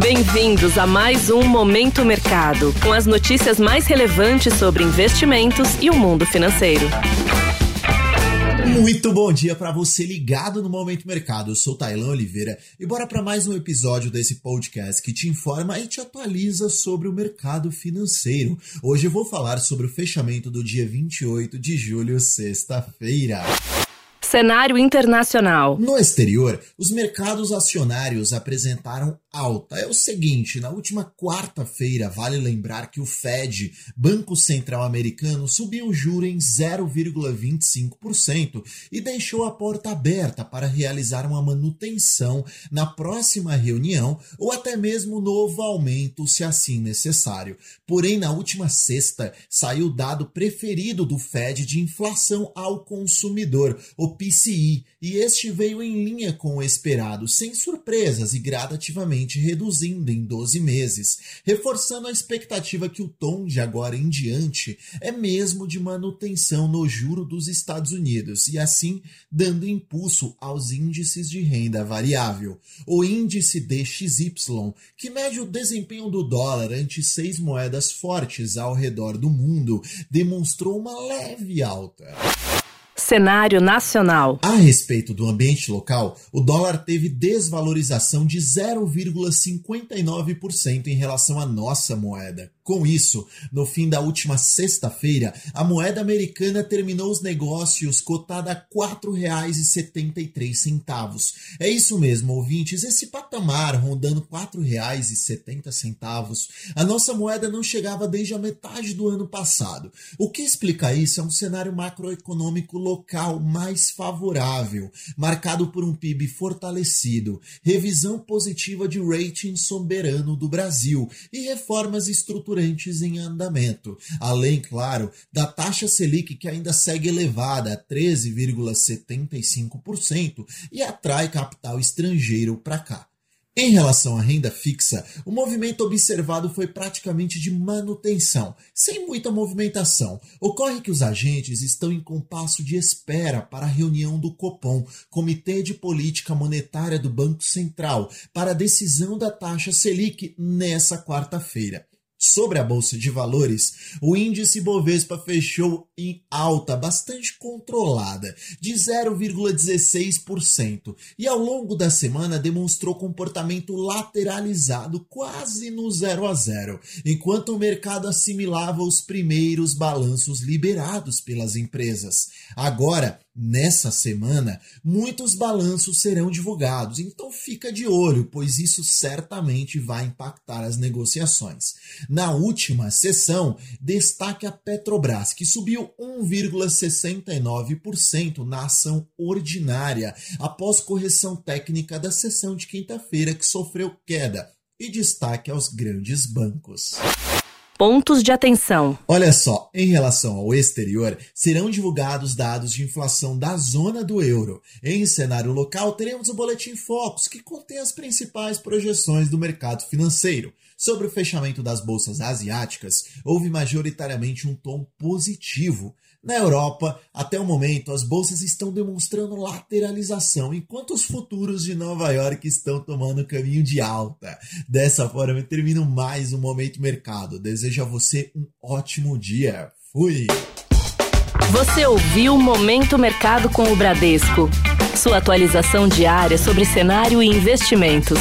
Bem-vindos a mais um Momento Mercado, com as notícias mais relevantes sobre investimentos e o mundo financeiro. Muito bom dia para você ligado no Momento Mercado. Eu sou Tailan Oliveira e bora para mais um episódio desse podcast que te informa e te atualiza sobre o mercado financeiro. Hoje eu vou falar sobre o fechamento do dia 28 de julho, sexta-feira. Cenário internacional. No exterior, os mercados acionários apresentaram alta. É o seguinte, na última quarta-feira, vale lembrar que o Fed, Banco Central Americano, subiu o juro em 0,25% e deixou a porta aberta para realizar uma manutenção na próxima reunião ou até mesmo novo aumento, se assim necessário. Porém, na última sexta, saiu o dado preferido do Fed de inflação ao consumidor, o PCI, e este veio em linha com o esperado, sem surpresas e gradativamente reduzindo em 12 meses, reforçando a expectativa que o tom de agora em diante é mesmo de manutenção no juro dos Estados Unidos e assim dando impulso aos índices de renda variável. O índice DXY, que mede o desempenho do dólar ante seis moedas fortes ao redor do mundo, demonstrou uma leve alta. Cenário nacional. A respeito do ambiente local, o dólar teve desvalorização de 0,59% em relação à nossa moeda. Com isso, no fim da última sexta-feira, a moeda americana terminou os negócios cotada a R$ 4,73. É isso mesmo, ouvintes, esse patamar rondando R$ 4,70, a nossa moeda não chegava desde a metade do ano passado. O que explica isso é um cenário macroeconômico local mais favorável, marcado por um PIB fortalecido, revisão positiva de rating soberano do Brasil e reformas estruturais em andamento, além, claro, da taxa Selic que ainda segue elevada a 13,75% e atrai capital estrangeiro para cá. Em relação à renda fixa, o movimento observado foi praticamente de manutenção, sem muita movimentação. Ocorre que os agentes estão em compasso de espera para a reunião do Copom, Comitê de Política Monetária do Banco Central, para a decisão da taxa Selic nessa quarta-feira. Sobre a bolsa de valores, o índice Bovespa fechou em alta bastante controlada, de 0,16%, e ao longo da semana demonstrou comportamento lateralizado quase no 0 a 0, enquanto o mercado assimilava os primeiros balanços liberados pelas empresas. Agora, Nessa semana, muitos balanços serão divulgados, então fica de olho, pois isso certamente vai impactar as negociações. Na última sessão, destaque a Petrobras, que subiu 1,69% na ação ordinária, após correção técnica da sessão de quinta-feira, que sofreu queda, e destaque aos grandes bancos pontos de atenção. Olha só, em relação ao exterior, serão divulgados dados de inflação da zona do euro. Em cenário local, teremos o Boletim Focus, que contém as principais projeções do mercado financeiro. Sobre o fechamento das bolsas asiáticas, houve majoritariamente um tom positivo. Na Europa, até o momento, as bolsas estão demonstrando lateralização, enquanto os futuros de Nova York estão tomando caminho de alta. Dessa forma, eu termino mais um Momento Mercado. Desejo a você um ótimo dia. Fui! Você ouviu Momento Mercado com o Bradesco. Sua atualização diária sobre cenário e investimentos.